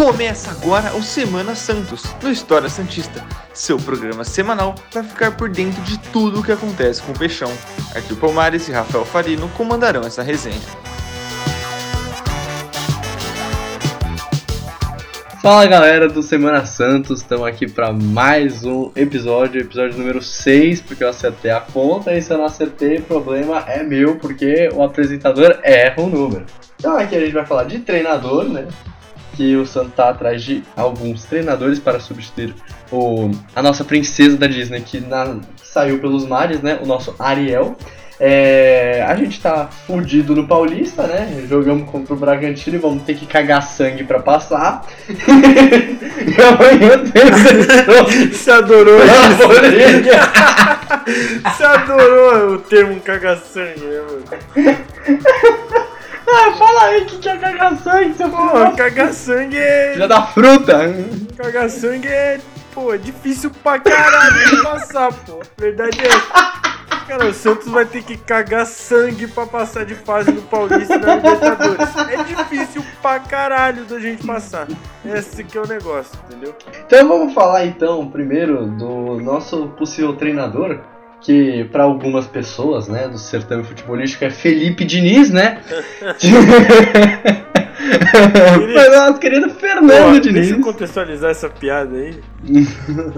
Começa agora o Semana Santos, no História Santista, seu programa semanal para ficar por dentro de tudo o que acontece com o Peixão. Arthur Palmares e Rafael Farino comandarão essa resenha. Fala galera do Semana Santos, estamos aqui para mais um episódio, episódio número 6, porque eu acertei a conta e se eu não acertei, o problema é meu, porque o apresentador erra o número. Então aqui a gente vai falar de treinador, né? Que o Santos tá atrás de alguns treinadores para substituir o, a nossa princesa da Disney, que na, saiu pelos mares, né? O nosso Ariel. É, a gente tá fudido no Paulista, né? Jogamos contra o Bragantino e vamos ter que cagar sangue pra passar. e amanhã tem Você adorou isso? Você adorou o termo caga-sangue, né, mano? Ah, fala aí o que, que é cagar sangue, seu Pô, porra. caga-sangue é. Filha da fruta. Caga-sangue é. Pô, é difícil pra caralho de passar, pô. Verdade é. essa. Cara, o Santos vai ter que cagar sangue pra passar de fase no Paulista e na Libertadores. É difícil pra caralho da gente passar. Esse que é o negócio, entendeu? Então vamos falar então primeiro do nosso possível treinador, que para algumas pessoas, né, do certame futebolístico é Felipe Diniz, né? Mas nosso querido Pô, Fernando Diniz. deixa eu contextualizar essa piada aí.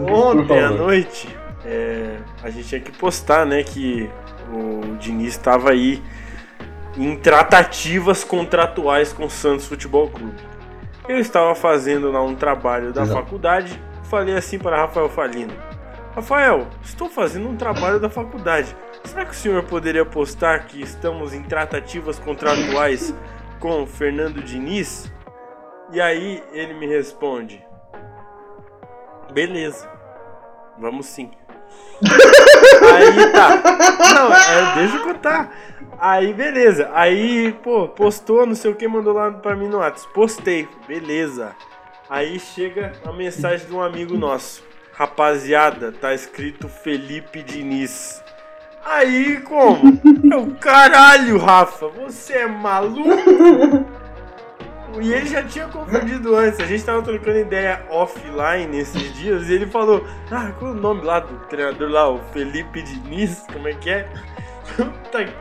Ontem à noite, é, a gente tinha que postar, né, que o Diniz estava aí em tratativas contratuais com o Santos Futebol Clube. Eu estava fazendo lá um trabalho da Exato. faculdade, falei assim para Rafael Falino: Rafael, estou fazendo um trabalho da faculdade. Será que o senhor poderia postar que estamos em tratativas contratuais com o Fernando Diniz? E aí ele me responde: Beleza, vamos sim. Aí tá. Não, é, deixa eu contar. Aí beleza. Aí, pô, postou, não sei o que, mandou lá pra mim no WhatsApp. Postei, beleza. Aí chega a mensagem de um amigo nosso. Rapaziada, tá escrito Felipe Diniz. Aí como? Eu, caralho, Rafa, você é maluco? E ele já tinha confundido antes. A gente tava trocando ideia offline esses dias e ele falou: Ah, qual é o nome lá do treinador lá? O Felipe Diniz? Como é que é? Puta que.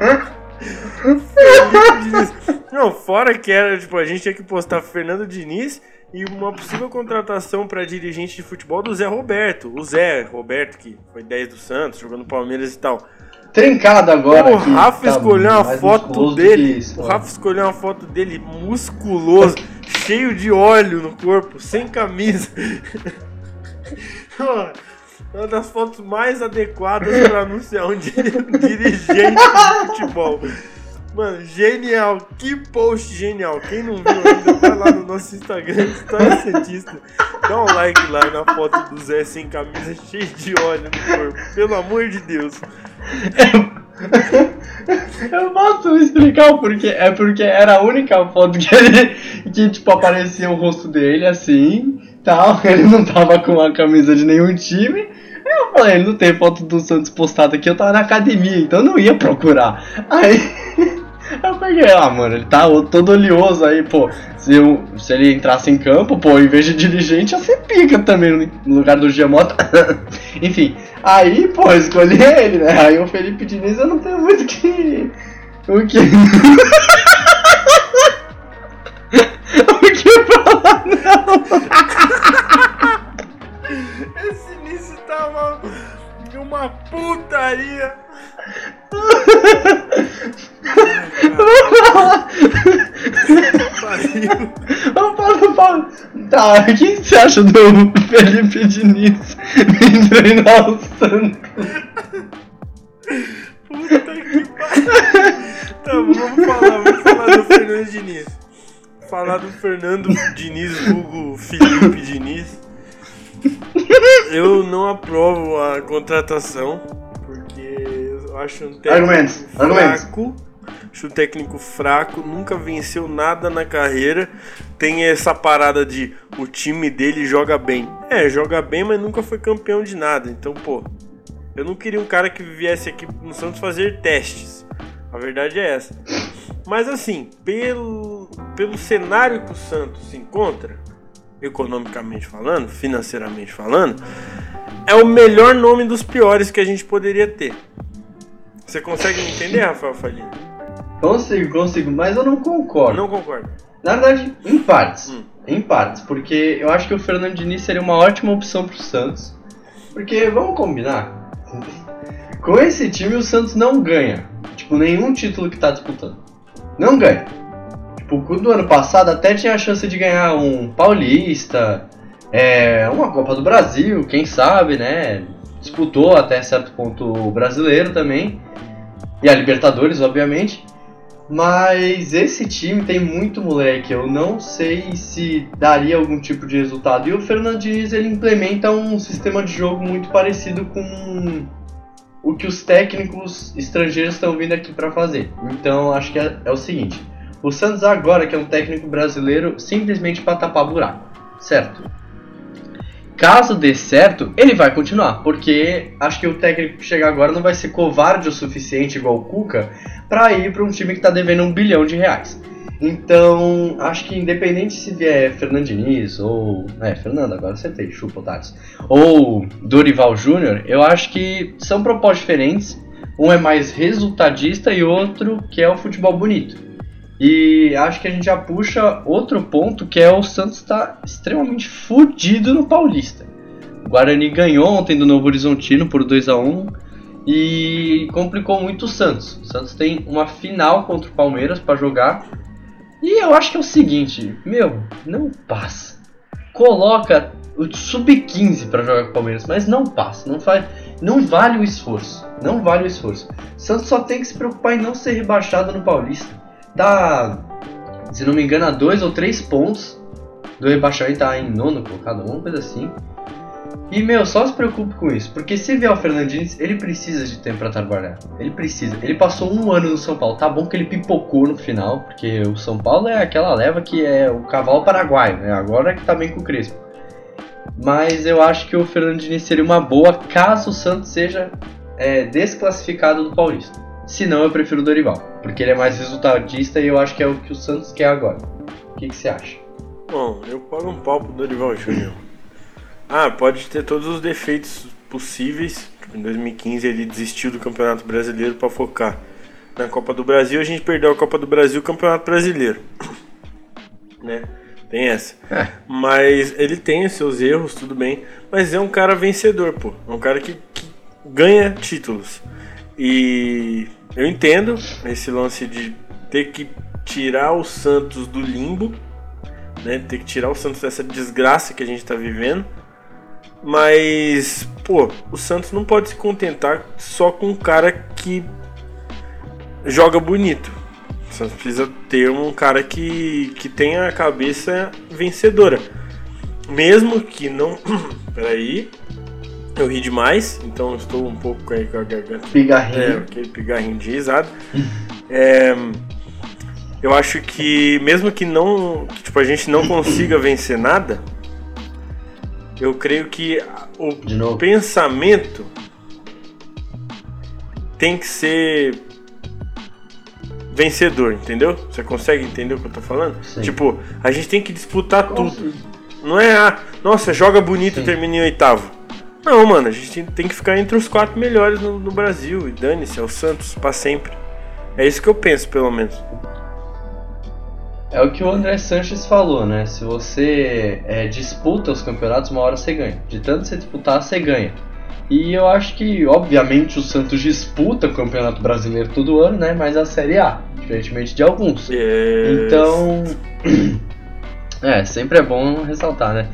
Felipe Diniz. Não, fora que era, tipo, a gente tinha que postar Fernando Diniz e uma possível contratação pra dirigente de futebol do Zé Roberto. O Zé Roberto, que foi 10 do Santos, jogando no Palmeiras e tal. Trincado agora. o Rafa tá escolheu uma foto dele. isso, o. Rafa escolheu uma foto dele musculoso, cheio de óleo no corpo, sem camisa. Uma das fotos mais adequadas para anunciar um di- dirigente de futebol. Mano, genial. Que post genial. Quem não viu ainda, vai lá no nosso Instagram, História Cientista. Dá um like lá na foto do Zé sem camisa, cheio de óleo no corpo. Pelo amor de Deus. Eu posso explicar o porquê. É porque era a única foto que ele. que tipo aparecia o rosto dele assim. Tal. Ele não tava com a camisa de nenhum time. Eu falei, não tem foto do Santos postada aqui, eu tava na academia, então não ia procurar. Aí. Eu peguei, ah, mano, ele tá todo oleoso aí, pô. Se, eu- se ele entrasse em campo, pô, em vez de dirigente, ia ser pica também no lugar do Giamota. Enfim, aí, pô, escolhi ele, né? Aí o Felipe Diniz eu não tenho muito que. O que. o que falar, não. Esse início tava uma putaria. Vamos falar. Tá, o que você acha do Felipe Diniz vir treinar o Santos? Puta que pariu. Tá, vamos falar, vamos falar do Fernando Diniz. Falar do Fernando Diniz, vulgo Felipe Diniz. Eu não aprovo a contratação, porque eu acho um técnico Argumentos, argumentos. Acho um técnico fraco, nunca venceu nada na carreira. Tem essa parada de o time dele joga bem. É, joga bem, mas nunca foi campeão de nada. Então, pô, eu não queria um cara que viesse aqui no Santos fazer testes. A verdade é essa. Mas assim, pelo, pelo cenário que o Santos se encontra, economicamente falando, financeiramente falando, é o melhor nome dos piores que a gente poderia ter. Você consegue me entender, Rafael Falino? Consigo, consigo, mas eu não concordo. Não concordo. Na verdade, em partes. Hum. Em partes, porque eu acho que o Fernando Diniz seria uma ótima opção pro Santos. Porque, vamos combinar, com esse time o Santos não ganha. Tipo, nenhum título que tá disputando. Não ganha. Tipo, do ano passado até tinha a chance de ganhar um Paulista, é, uma Copa do Brasil, quem sabe, né? Disputou até certo ponto o brasileiro também. E a Libertadores, obviamente. Mas esse time tem muito moleque, eu não sei se daria algum tipo de resultado. E o Fernandes ele implementa um sistema de jogo muito parecido com o que os técnicos estrangeiros estão vindo aqui para fazer. Então acho que é, é, o seguinte: o Santos agora, que é um técnico brasileiro, simplesmente para tapar buraco, certo? Caso dê certo, ele vai continuar, porque acho que o técnico que chegar agora não vai ser covarde o suficiente, igual o Cuca, para ir para um time que está devendo um bilhão de reais. Então, acho que independente se vier Fernandiniz ou. É, Fernando, agora tem, chupa otários. Ou Dorival Júnior, eu acho que são propostas diferentes. Um é mais resultadista e outro que é o futebol bonito. E acho que a gente já puxa outro ponto que é o Santos está extremamente fodido no Paulista. O Guarani ganhou ontem do Novo Horizontino por 2 a 1 e complicou muito o Santos. O Santos tem uma final contra o Palmeiras para jogar. E eu acho que é o seguinte, meu, não passa. Coloca o sub-15 para jogar com o Palmeiras, mas não passa, não faz, não vale o esforço. Não vale o esforço. O Santos só tem que se preocupar em não ser rebaixado no Paulista tá, se não me engano, a dois ou três pontos do rebaixamento, tá em nono colocado, alguma coisa assim. E, meu, só se preocupe com isso, porque se vier o Fernandinho, ele precisa de tempo para trabalhar. Ele precisa. Ele passou um ano no São Paulo. Tá bom que ele pipocou no final, porque o São Paulo é aquela leva que é o cavalo paraguaio, né? Agora é que tá bem com o Crespo. Mas eu acho que o Fernandinho seria uma boa caso o Santos seja é, desclassificado do Paulista. Se não, eu prefiro o Dorival, porque ele é mais resultadista e eu acho que é o que o Santos quer agora. O que, que você acha? Bom, eu pago um pau pro Dorival Júnior. Ah, pode ter todos os defeitos possíveis. Em 2015 ele desistiu do Campeonato Brasileiro para focar na Copa do Brasil. A gente perdeu a Copa do Brasil e o Campeonato Brasileiro. né? Tem essa. É. Mas ele tem os seus erros, tudo bem. Mas é um cara vencedor, pô. É um cara que, que ganha títulos. E eu entendo esse lance de ter que tirar o Santos do limbo, né? Ter que tirar o Santos dessa desgraça que a gente tá vivendo. Mas, pô, o Santos não pode se contentar só com um cara que joga bonito. O Santos precisa ter um cara que, que tenha a cabeça vencedora. Mesmo que não. Peraí. Eu ri demais, então estou um pouco com a garganta. Pigarrinho. É, aquele pigarrinho de risada. é, eu acho que mesmo que não. Que, tipo, a gente não consiga vencer nada, eu creio que o pensamento tem que ser vencedor, entendeu? Você consegue entender o que eu tô falando? Sim. Tipo, a gente tem que disputar tudo. Não é, ah, nossa, joga bonito e termina em oitavo. Não, mano, a gente tem que ficar entre os quatro melhores no, no Brasil. E dane-se, é o Santos para sempre. É isso que eu penso, pelo menos. É o que o André Sanches falou, né? Se você é, disputa os campeonatos, uma hora você ganha. De tanto você disputar, você ganha. E eu acho que, obviamente, o Santos disputa o Campeonato Brasileiro todo ano, né? Mas a Série A, diferentemente de alguns. Yes. Então, é, sempre é bom ressaltar, né?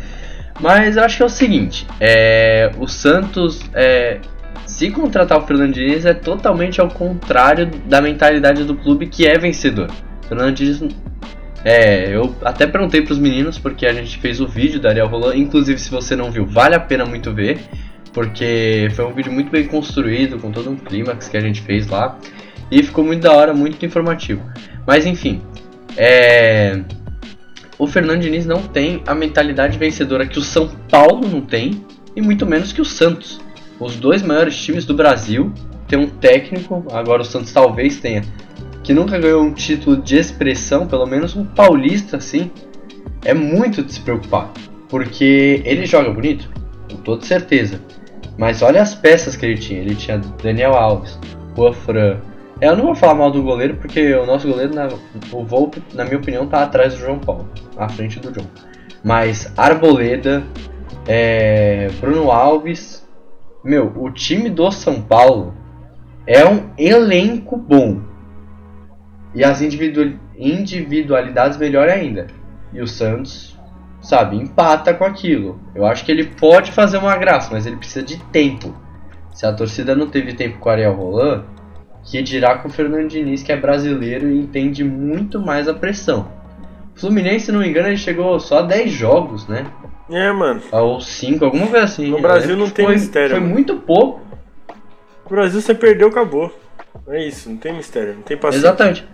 Mas eu acho que é o seguinte, é, o Santos, é, se contratar o Fernando Diniz, é totalmente ao contrário da mentalidade do clube que é vencedor. O Fernando Diniz, é, eu até perguntei para os meninos, porque a gente fez o vídeo da Ariel Roland, inclusive se você não viu, vale a pena muito ver, porque foi um vídeo muito bem construído, com todo um clímax que a gente fez lá, e ficou muito da hora, muito informativo. Mas enfim, é o Fernando Diniz não tem a mentalidade vencedora que o São Paulo não tem e muito menos que o Santos. Os dois maiores times do Brasil têm um técnico, agora o Santos talvez tenha, que nunca ganhou um título de expressão, pelo menos um paulista assim. É muito de se preocupar. Porque ele joga bonito, com toda certeza. Mas olha as peças que ele tinha. Ele tinha Daniel Alves, Juan Fran. Eu não vou falar mal do goleiro, porque o nosso goleiro, na, o Volpe, na minha opinião, tá atrás do João Paulo, à frente do João. Mas Arboleda, é, Bruno Alves. Meu, o time do São Paulo é um elenco bom. E as individualidades melhor ainda. E o Santos, sabe, empata com aquilo. Eu acho que ele pode fazer uma graça, mas ele precisa de tempo. Se a torcida não teve tempo com o Ariel Roland, que dirá com o Fernando Diniz, que é brasileiro e entende muito mais a pressão. O Fluminense, se não me engano, ele chegou só a 10 jogos, né? É, mano. Ou 5, alguma coisa assim. No Brasil não tem foi, mistério. Foi mano. muito pouco. No Brasil você perdeu, acabou. É isso, não tem mistério, não tem paciência. Exatamente.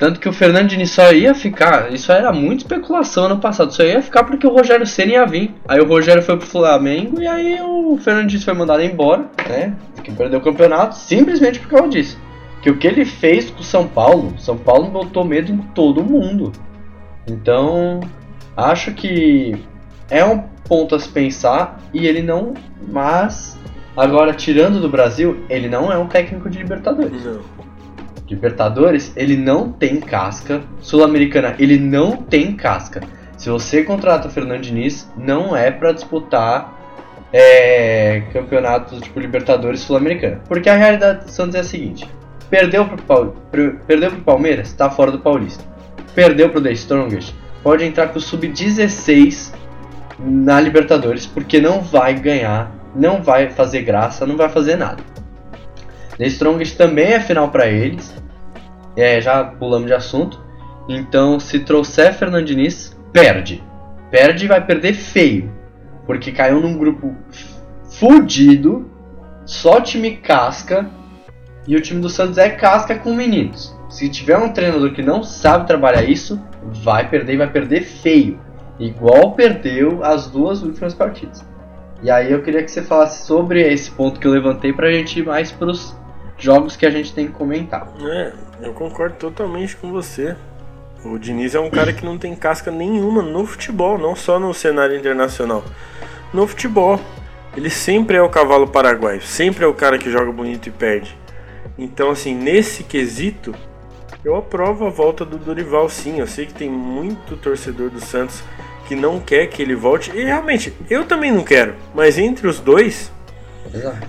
Tanto que o Fernando Diniz só ia ficar, isso era muita especulação ano passado, só ia ficar porque o Rogério Senna ia vir. Aí o Rogério foi pro Flamengo e aí o Fernando Diniz foi mandado embora, né? Que perdeu o campeonato, simplesmente por causa disso. Que o que ele fez com o São Paulo, São Paulo botou medo em todo mundo. Então, acho que é um ponto a se pensar e ele não. Mas, agora tirando do Brasil, ele não é um técnico de Libertadores. Não. Libertadores, ele não tem casca. Sul-Americana, ele não tem casca. Se você contrata o Fernando Diniz, não é para disputar é, campeonatos tipo Libertadores Sul-Americana. Porque a realidade do Santos é a seguinte: perdeu pro, perdeu pro Palmeiras, está fora do Paulista. Perdeu pro The Strongest, pode entrar com o Sub-16 na Libertadores, porque não vai ganhar, não vai fazer graça, não vai fazer nada. The Strongest também é final para eles. É, já pulamos de assunto. Então, se trouxer Fernando Diniz, perde. Perde e vai perder feio. Porque caiu num grupo fudido, só time casca. E o time do Santos é casca com meninos. Se tiver um treinador que não sabe trabalhar isso, vai perder e vai perder feio. Igual perdeu as duas últimas partidas. E aí eu queria que você falasse sobre esse ponto que eu levantei pra gente ir mais pros jogos que a gente tem que comentar. É, eu concordo totalmente com você. O Diniz é um cara que não tem casca nenhuma no futebol, não só no cenário internacional. No futebol, ele sempre é o cavalo paraguaio, sempre é o cara que joga bonito e perde. Então, assim, nesse quesito, eu aprovo a volta do Dorival, sim. Eu sei que tem muito torcedor do Santos que não quer que ele volte. E realmente, eu também não quero. Mas entre os dois,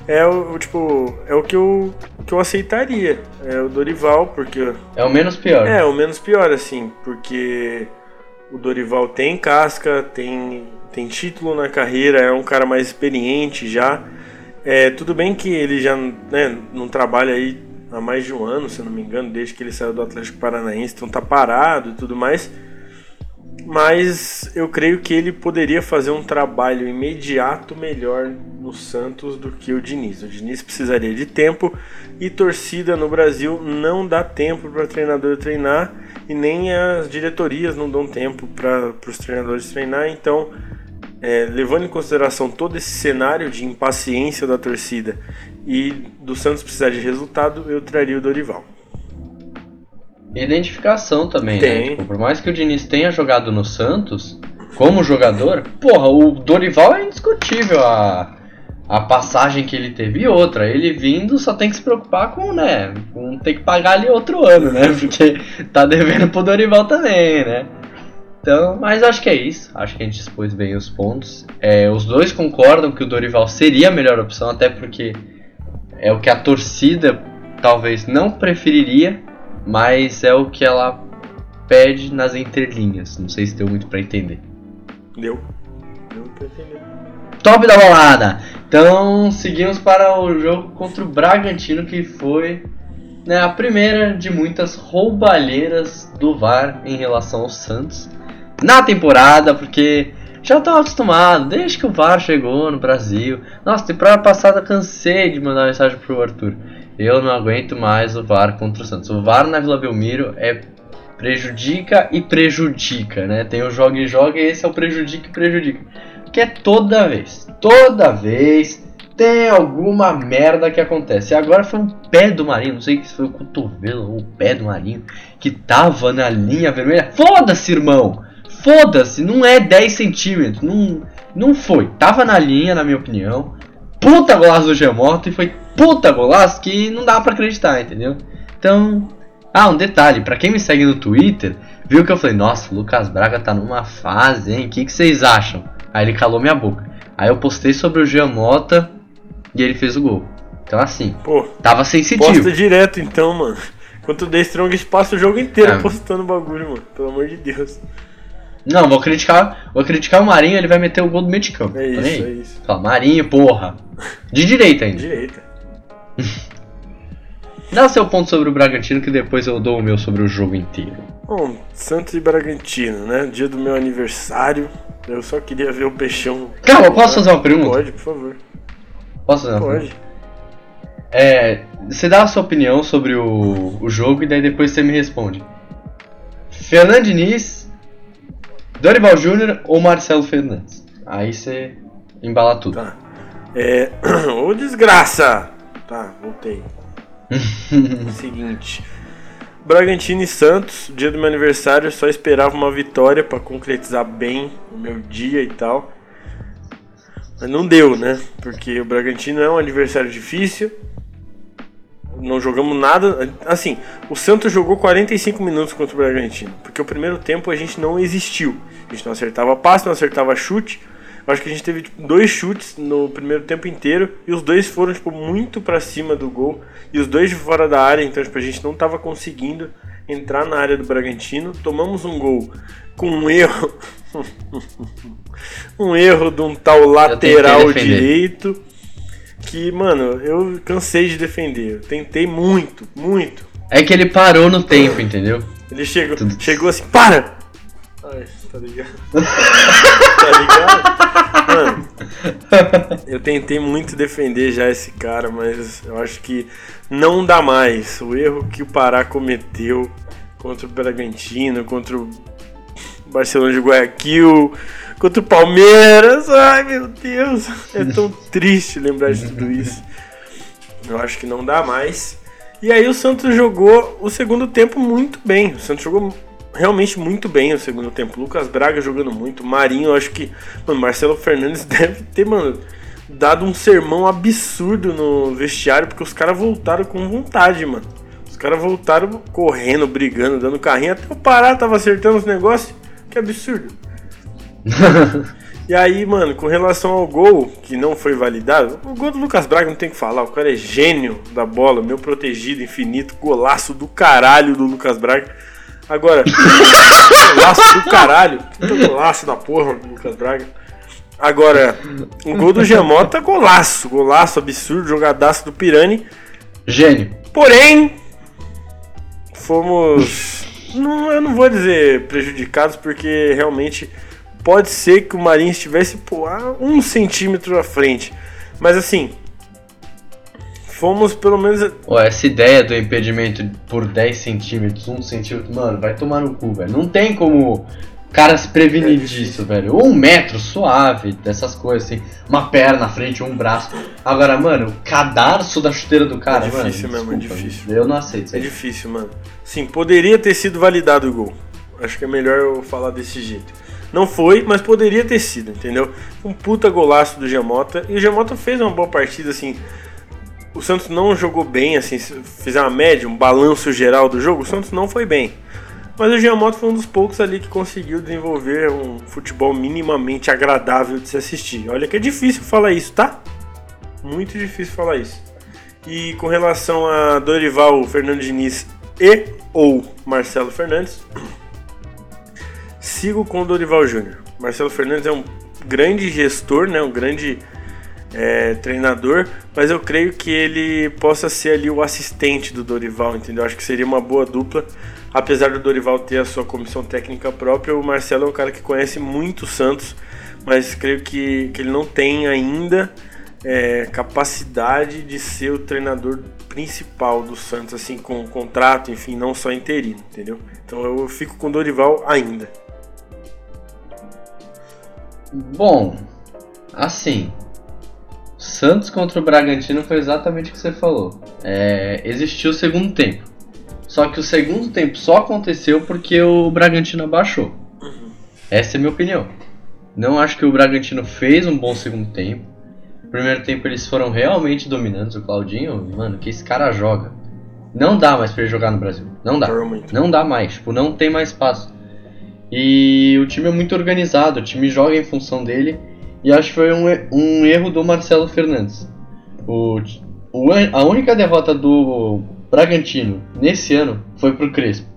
é o, tipo, é o que eu, que eu aceitaria. É o Dorival, porque. É o menos pior. É, o menos pior, assim, porque o Dorival tem casca, tem, tem título na carreira, é um cara mais experiente já. É, tudo bem que ele já né, não trabalha aí há mais de um ano, se não me engano, desde que ele saiu do Atlético Paranaense, então tá parado e tudo mais. Mas eu creio que ele poderia fazer um trabalho imediato melhor no Santos do que o Diniz. O Diniz precisaria de tempo e torcida no Brasil não dá tempo para treinador treinar e nem as diretorias não dão tempo para os treinadores treinar. Então, é, levando em consideração todo esse cenário de impaciência da torcida e do Santos precisar de resultado, eu traria o Dorival. Identificação também, né? Tipo, por mais que o Diniz tenha jogado no Santos, como jogador, porra, o Dorival é indiscutível a, a passagem que ele teve. E outra, ele vindo só tem que se preocupar com, né? Com ter que pagar ali outro ano, né? Porque tá devendo pro Dorival também, né? Então, mas acho que é isso. Acho que a gente expôs bem os pontos. É, os dois concordam que o Dorival seria a melhor opção, até porque é o que a torcida talvez não preferiria, mas é o que ela pede nas entrelinhas. Não sei se deu muito pra entender. Deu? Deu pra entender. Top da balada! Então seguimos para o jogo contra o Bragantino, que foi né, a primeira de muitas roubalheiras do VAR em relação ao Santos na temporada, porque já estão acostumados, desde que o VAR chegou no Brasil. Nossa, temporada passada cansei de mandar mensagem pro Arthur. Eu não aguento mais o VAR contra o Santos. O VAR na Vila Belmiro é prejudica e prejudica, né? Tem o joga e joga e esse é o prejudica e prejudica. Que é toda vez, toda vez tem alguma merda que acontece. E agora foi um pé do Marinho, não sei se foi o cotovelo ou o pé do Marinho, que tava na linha vermelha. Foda-se, irmão! foda-se, não é 10 centímetros. Não, não foi. Tava na linha, na minha opinião. Puta golaço do Gemoto e foi puta golaço que não dá para acreditar, entendeu? Então, ah, um detalhe, para quem me segue no Twitter, viu que eu falei, nossa, o Lucas Braga tá numa fase, hein? O que, que vocês acham? Aí ele calou minha boca. Aí eu postei sobre o Giamota e ele fez o gol. Então assim, Pô, tava sensitivo. posta direto então, mano. Enquanto o The Strongest passa o jogo inteiro É. postando bagulho, mano. Pelo amor de Deus. Não, vou criticar, vou criticar o Marinho, ele vai meter o gol do meio de campo. É isso, é isso. Fala, Marinho, porra. De direita ainda. Direita. Dá o seu ponto sobre o Bragantino que depois eu dou o meu sobre o jogo inteiro. Bom, Santos e Bragantino, né? Dia do meu aniversário. Eu só queria ver o peixão. Calma, posso fazer uma pergunta? Pode, por favor. Posso fazer uma pergunta? Pode. É, você dá a sua opinião sobre o, o jogo e daí depois você me responde. Fernando Diniz, Dorival Júnior ou Marcelo Fernandes? Aí você embala tudo. Tá. É. Ô desgraça! Tá, voltei. Seguinte. Bragantino e Santos, dia do meu aniversário, eu só esperava uma vitória pra concretizar bem o meu dia e tal. Mas não deu, né? Porque o Bragantino é um adversário difícil. Não jogamos nada. Assim, o Santos jogou 45 minutos contra o Bragantino. Porque o primeiro tempo a gente não existiu. A gente não acertava passe, não acertava chute. Eu acho que a gente teve tipo, dois chutes no primeiro tempo inteiro. E os dois foram tipo, muito pra cima do gol. E os dois de fora da área. Então tipo, a gente não tava conseguindo entrar na área do Bragantino. Tomamos um gol com um erro. um erro de um tal lateral direito. Que, mano, eu cansei de defender. Eu tentei muito, muito. É que ele parou no tempo, entendeu? Ele chegou, Tudo. chegou assim, para! Ai, tá ligado? tá ligado? Mano, eu tentei muito defender já esse cara, mas eu acho que não dá mais. O erro que o Pará cometeu contra o Bragantino, contra o Barcelona de Guayaquil, contra o Palmeiras. Ai, meu Deus! É tão triste lembrar de tudo isso. Eu acho que não dá mais. E aí o Santos jogou o segundo tempo muito bem. O Santos jogou realmente muito bem o segundo tempo. Lucas Braga jogando muito. Marinho, eu acho que. Mano, Marcelo Fernandes deve ter, mano, dado um sermão absurdo no vestiário, porque os caras voltaram com vontade, mano. Os caras voltaram correndo, brigando, dando carrinho. Até o Pará tava acertando os negócios. Que absurdo. E aí, mano, com relação ao gol, que não foi validado, o gol do Lucas Braga não tem o que falar, o cara é gênio da bola, meu protegido, infinito, golaço do caralho do Lucas Braga. Agora, golaço do caralho, puta golaço da porra Lucas Braga. Agora, o gol do Gemota, golaço, golaço absurdo, jogadaço do Pirani. Gênio. Porém, fomos. Não, eu não vou dizer prejudicados, porque realmente pode ser que o Marinho estivesse pô, um centímetro à frente. Mas assim, fomos pelo menos. Pô, essa ideia do impedimento por 10 centímetros, 1 centímetro, mano, vai tomar no cu, velho. Não tem como o cara se prevenir É disso, velho. Um metro suave, dessas coisas assim. Uma perna na frente, um braço. Agora, mano, o cadarço da chuteira do cara, É mano. difícil mesmo, é desculpa, difícil. Eu não aceito isso É difícil, mano. Sim, poderia ter sido validado o gol. Acho que é melhor eu falar desse jeito. Não foi, mas poderia ter sido, entendeu? Um puta golaço do Gemota. E o Gemota fez uma boa partida, assim. O Santos não jogou bem, assim, se fizer uma média, um balanço geral do jogo, o Santos não foi bem. Mas o Giamotto foi um dos poucos ali que conseguiu desenvolver um futebol minimamente agradável de se assistir. Olha que é difícil falar isso, tá? Muito difícil falar isso. E com relação a Dorival Fernando Diniz e ou Marcelo Fernandes, sigo com o Dorival Júnior. Marcelo Fernandes é um grande gestor, né? Um grande é, treinador, mas eu creio que ele possa ser ali o assistente do Dorival, entendeu? Acho que seria uma boa dupla. Apesar do Dorival ter a sua comissão técnica própria, o Marcelo é um cara que conhece muito o Santos, mas creio que, que ele não tem ainda é, capacidade de ser o treinador principal do Santos, assim, com contrato, enfim, não só interino, entendeu? Então eu fico com o Dorival ainda. Bom, assim. Santos contra o Bragantino foi exatamente o que você falou. É, existiu o segundo tempo. Só que o segundo tempo só aconteceu porque o Bragantino abaixou. Essa é a minha opinião. Não acho que o Bragantino fez um bom segundo tempo. Primeiro tempo eles foram realmente dominantes. O Claudinho, mano, que esse cara joga. Não dá mais pra ele jogar no Brasil. Não dá. Não dá mais. Tipo, não tem mais espaço. E o time é muito organizado. O time joga em função dele. E acho que foi um, um erro do Marcelo Fernandes. O, o, a única derrota do Bragantino nesse ano foi pro Crespo.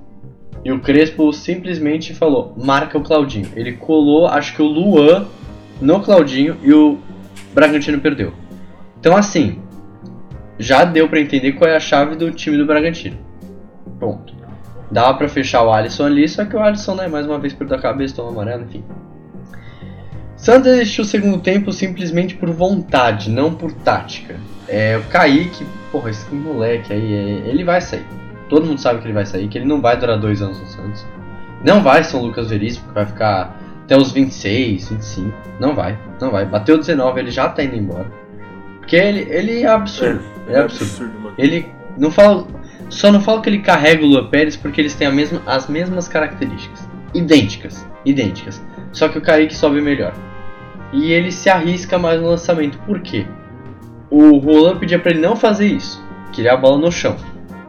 E o Crespo simplesmente falou: marca o Claudinho. Ele colou, acho que o Luan no Claudinho e o Bragantino perdeu. Então, assim, já deu para entender qual é a chave do time do Bragantino. Ponto. Dava para fechar o Alisson ali, só que o Alisson, né, mais uma vez perdeu a cabeça, tomou amarelo, enfim. Santos existiu o segundo tempo simplesmente por vontade, não por tática. É, o Kaique, porra, esse moleque aí, é, ele vai sair. Todo mundo sabe que ele vai sair, que ele não vai durar dois anos no Santos. Não vai ser o Lucas Veríssimo, que vai ficar até os 26, 25. Não vai, não vai. Bateu 19, ele já tá indo embora. Porque ele, ele é absurdo. É, é, é absurdo. absurdo mano. Ele não fala. Só não falo que ele carrega o Luan Pérez porque eles têm a mesma, as mesmas características. Idênticas. Idênticas. Só que o Kaique sobe melhor. E ele se arrisca mais no lançamento. Por quê? O Roland pedia para ele não fazer isso. Queria a bola no chão.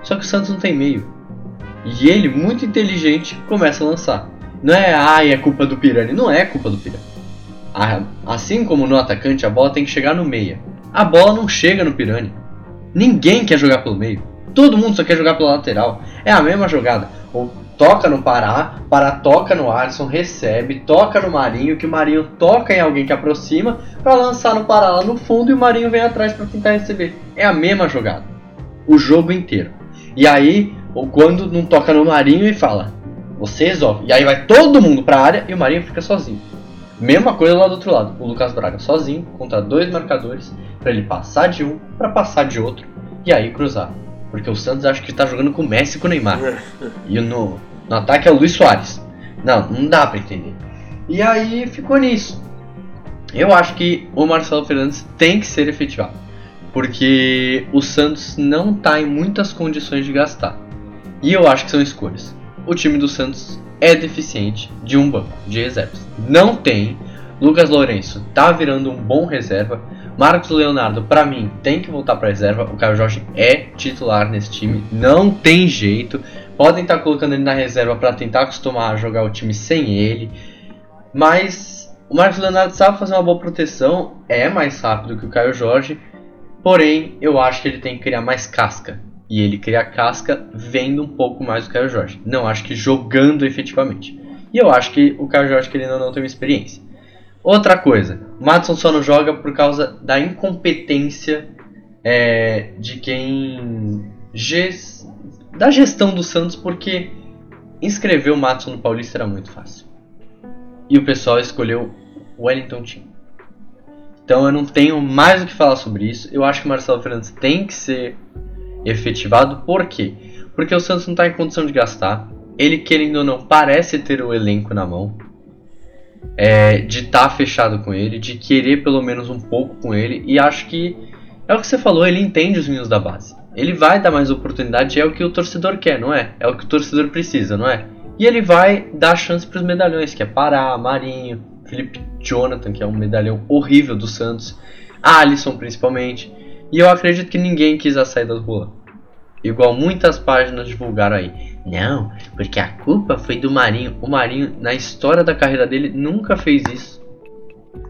Só que o Santos não tem meio. E ele, muito inteligente, começa a lançar. Não é, ai, é culpa do Pirani. Não é culpa do Pirani. Assim como no atacante, a bola tem que chegar no meia. A bola não chega no Pirani. Ninguém quer jogar pelo meio. Todo mundo só quer jogar pela lateral. É a mesma jogada. Ou toca no Pará, Pará toca no Alisson, recebe, toca no Marinho, que o Marinho toca em alguém que aproxima para lançar no Pará lá no fundo e o Marinho vem atrás para tentar receber. É a mesma jogada. O jogo inteiro. E aí, ou quando não toca no Marinho e fala: você resolve. E aí vai todo mundo pra área e o Marinho fica sozinho. Mesma coisa lá do outro lado. O Lucas Braga sozinho contra dois marcadores para ele passar de um para passar de outro e aí cruzar. Porque o Santos acha que tá jogando com o Messi e com o Neymar. e no, no ataque é o Luiz Soares. Não, não dá para entender. E aí ficou nisso. Eu acho que o Marcelo Fernandes tem que ser efetivado. Porque o Santos não tá em muitas condições de gastar. E eu acho que são escolhas o time do Santos é deficiente de um banco de reservas. Não tem. Lucas Lourenço tá virando um bom reserva. Marcos Leonardo, para mim, tem que voltar para reserva. O Caio Jorge é titular nesse time, não tem jeito. Podem estar tá colocando ele na reserva para tentar acostumar a jogar o time sem ele. Mas o Marcos Leonardo sabe fazer uma boa proteção, é mais rápido que o Caio Jorge. Porém, eu acho que ele tem que criar mais casca. E ele cria casca vendo um pouco mais do Caio Jorge. Não acho que jogando efetivamente. E eu acho que o Caio Jorge, que ele não tem uma experiência. Outra coisa, o Madison só não joga por causa da incompetência é, de quem. Da gestão do Santos, porque inscrever o Madison no Paulista era muito fácil. E o pessoal escolheu o Wellington Team. Então eu não tenho mais o que falar sobre isso. Eu acho que o Marcelo Fernandes tem que ser efetivado. Por quê? Porque o Santos não está em condição de gastar. Ele, querendo ou não, parece ter o elenco na mão. É, de estar tá fechado com ele, de querer pelo menos um pouco com ele. E acho que é o que você falou, ele entende os meninos da base. Ele vai dar mais oportunidade, é o que o torcedor quer, não é? É o que o torcedor precisa, não é? E ele vai dar chance para os medalhões, que é Pará, Marinho, Felipe Jonathan, que é um medalhão horrível do Santos, Alisson principalmente. E eu acredito que ninguém quis a saída do Juan. Igual muitas páginas divulgaram aí. Não, porque a culpa foi do Marinho. O Marinho, na história da carreira dele, nunca fez isso.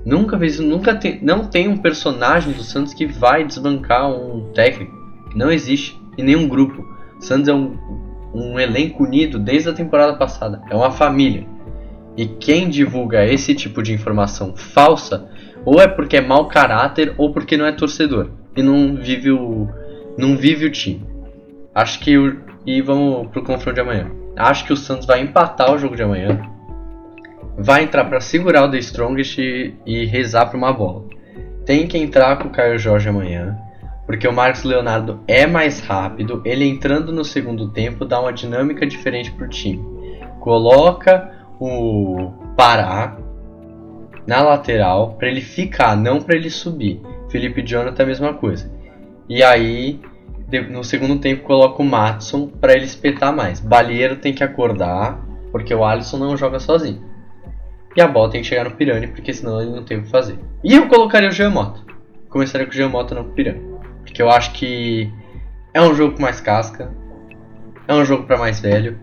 Nunca fez isso. Nunca tem, não tem um personagem do Santos que vai desbancar um técnico. Não existe. E nenhum grupo. O Santos é um, um elenco unido desde a temporada passada. É uma família. E quem divulga esse tipo de informação falsa, ou é porque é mau caráter, ou porque não é torcedor e não vive o não vive o time. Acho que o, e vamos pro confronto de amanhã. Acho que o Santos vai empatar o jogo de amanhã. Vai entrar para segurar o The Strongest e, e rezar para uma bola. Tem que entrar com o Caio Jorge amanhã, porque o Marcos Leonardo é mais rápido. Ele entrando no segundo tempo dá uma dinâmica diferente pro time. Coloca o Pará na lateral para ele ficar, não para ele subir. Felipe Jonathan a mesma coisa. E aí, no segundo tempo, coloca o Matson para ele espetar mais. Balieiro tem que acordar, porque o Alisson não joga sozinho. E a bola tem que chegar no Pirani, porque senão ele não tem o que fazer. E eu colocaria o Geomoto. Começaria com o Geomoto no Pirani. Porque eu acho que é um jogo com mais casca. É um jogo para mais velho.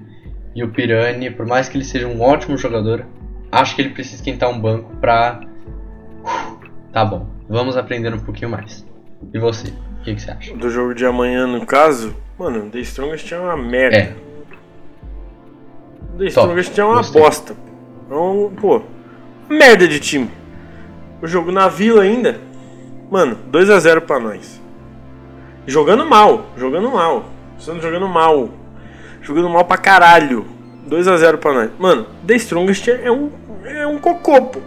E o Pirani, por mais que ele seja um ótimo jogador, acho que ele precisa esquentar um banco pra. Tá bom, vamos aprender um pouquinho mais. E você? O que, que você acha? Do jogo de amanhã, no caso, mano, The Strongest é uma merda. É. The. Strongest é uma Gostei. bosta. É um, pô, merda de time. O jogo na Vila ainda, mano, 2x0 pra nós. Jogando mal, jogando mal. Estamos jogando mal. Jogando mal pra caralho. 2x0 pra nós. Mano, The Strongest é um, é um cocô, pô.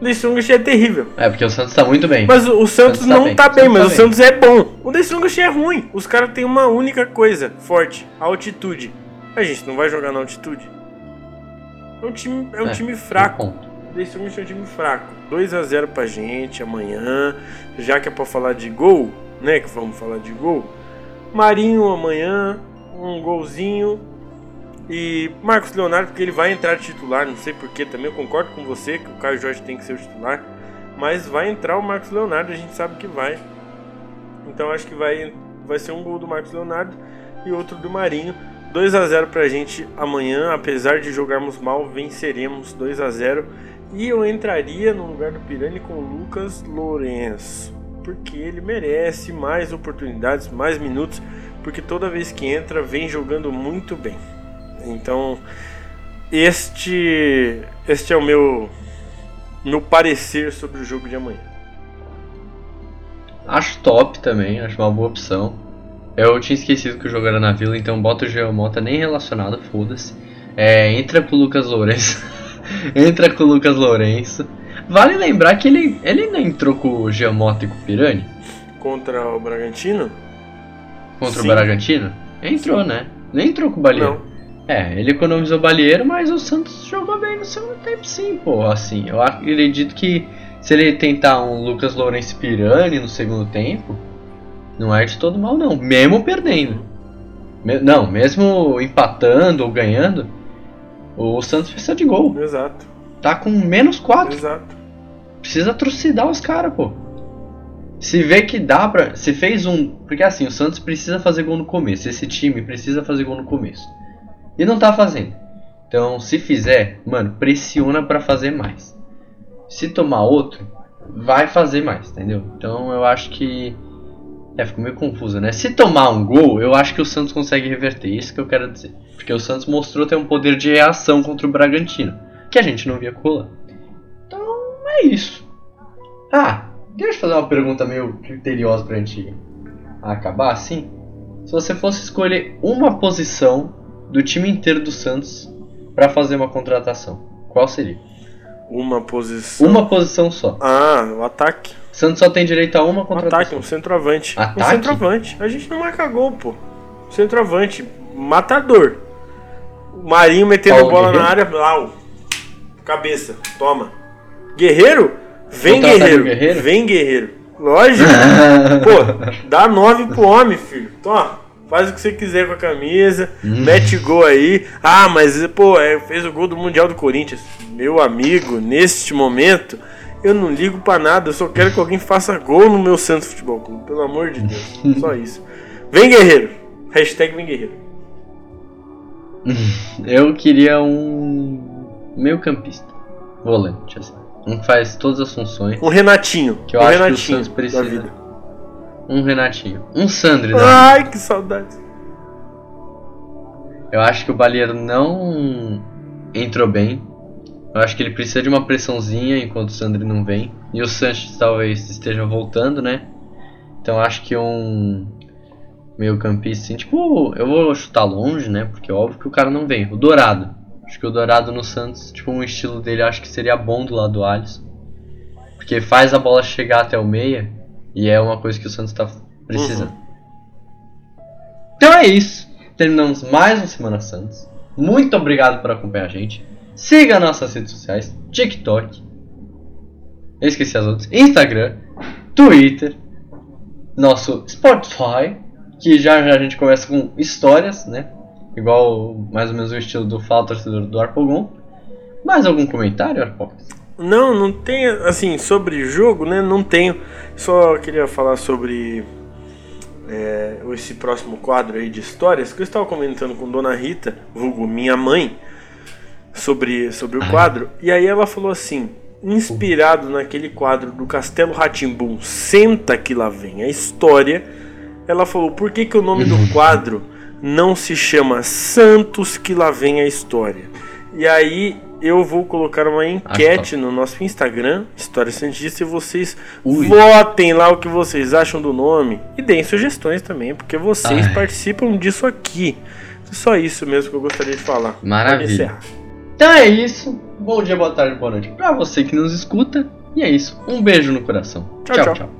The Strongest é terrível. É, porque o Santos tá muito bem. Mas o, o Santos Santos tá não bem, tá bem, Santos mas tá o bem. Santos é bom. O The Strongest é ruim. Os caras têm uma única coisa forte: a altitude. A gente não vai jogar na altitude. É um time, é um É, time fraco. Strongest é um time fraco. 2x0 pra gente amanhã. Já que é pra falar de gol, né? Que vamos falar de gol. Marinho amanhã, um golzinho. E Marcos Leonardo, porque ele vai entrar titular, não sei porquê também, eu concordo com você que o Caio Jorge tem que ser o titular. Mas vai entrar o Marcos Leonardo, a gente sabe que vai. Então acho que vai, vai ser um gol do Marcos Leonardo e outro do Marinho. 2 a 0 pra gente amanhã, apesar de jogarmos mal, venceremos 2 a 0 E eu entraria no lugar do Pirani com o Lucas Lourenço. Porque ele merece mais oportunidades, mais minutos, porque toda vez que entra vem jogando muito bem. Então, este este é o meu meu parecer sobre o jogo de amanhã. Acho top também, acho uma boa opção. Eu tinha esquecido que o jogo era na vila, então bota o Geomota nem relacionado, foda-se. É, entra com o Lucas Lourenço. entra com o Lucas Lourenço. Vale lembrar que ele, ele não entrou com o Geomota e com o Pirani Contra o Bragantino? contra Sim. o Bragantino? Entrou, né? Nem entrou com o Balieiro. Não. É, ele economizou o Balieiro, mas o Santos jogou bem no segundo tempo sim, pô. Assim, eu acredito que se ele tentar um Lucas Lourenço Pirani no segundo tempo, não é de todo mal não, mesmo perdendo. Me- não, mesmo empatando ou ganhando, o Santos precisa de gol. Exato, Tá com menos 4. exato. Precisa trucidar os caras, pô. Se vê que dá pra. Se fez um. Porque assim, o Santos precisa fazer gol no começo. Esse time precisa fazer gol no começo. E não tá fazendo. Então, se fizer, mano, pressiona pra fazer mais. Se tomar outro, vai fazer mais, entendeu? Então eu acho que. É, ficou meio confuso, né? Se tomar um gol, eu acho que o Santos consegue reverter. Isso que eu quero dizer. Porque o Santos mostrou ter um poder de reação contra o Bragantino. Que a gente não via colar. Então é isso. Ah, deixa eu fazer uma pergunta meio criteriosa pra gente acabar assim. Se você fosse escolher uma posição do time inteiro do Santos pra fazer uma contratação, qual seria? Uma posição. Uma posição só. Ah, o ataque. Santos só tem direito a uma Um ataque, contratação. um centroavante. Um Ataque? centroavante. A gente não marca gol, pô. Centroavante. Matador. O Marinho metendo Paulo bola Guerreiro? na área. Lau. Cabeça. Toma. Guerreiro? Vem Contratar guerreiro. Guerreiro? Vem guerreiro. Lógico. Pô, dá nove pro homem, filho. Toma, faz o que você quiser com a camisa, Hum. mete gol aí. Ah, mas, pô, é, fez o gol do Mundial do Corinthians. Meu amigo, neste momento, eu não ligo pra nada, eu só quero que alguém faça gol no meu Santos Futebol Clube, pelo amor de Deus. Só isso. Vem guerreiro. Hashtag vem guerreiro. Eu queria um meio campista. Volante, assim. Um que faz todas as funções. Um Renatinho. Que eu um acho que o Renatinho Santos precisa. Um Renatinho. Um Sandri, né? Ai, que saudade. Eu acho que o Balieiro não entrou bem. Eu acho que ele precisa de uma pressãozinha enquanto o Sandri não vem. E o Sanches talvez esteja voltando, né? Então eu acho que um meio campista, assim, tipo, eu vou chutar longe, né? Porque é óbvio que o cara não vem. O Dourado. Acho que o Dourado no Santos, tipo, um estilo dele, acho que seria bom do lado do Alisson. Porque faz a bola chegar até o meia. E é uma coisa que o Santos tá precisando. Então é isso. Terminamos mais uma Semana Santos. Muito obrigado por acompanhar a gente. Siga nossas redes sociais: TikTok. Eu esqueci as outras. Instagram, Twitter, nosso Spotify, que já já a gente começa com histórias, né? Igual mais ou menos o estilo do Fala Torcedor do Arpogon. Mais algum comentário, Arpox? Não, não tem, assim, sobre jogo, né? Não tenho. Só queria falar sobre é, esse próximo quadro aí de histórias que eu estava comentando com Dona Rita, vulgo minha mãe, sobre, sobre o quadro. E aí ela falou assim, inspirado naquele quadro do Castelo Ratimbum, Senta que lá vem a história. Ela falou, por que, que o nome do quadro não se chama Santos que lá vem a história? E aí eu vou colocar uma enquete no nosso Instagram, História Santista, e vocês Ui. votem lá o que vocês acham do nome e deem sugestões também, porque vocês Ai. participam disso aqui. Só isso mesmo que eu gostaria de falar. Maravilha. Então é isso. Bom dia, boa tarde, boa noite pra você que nos escuta. E é isso. Um beijo no coração. Tchau, tchau. tchau. tchau.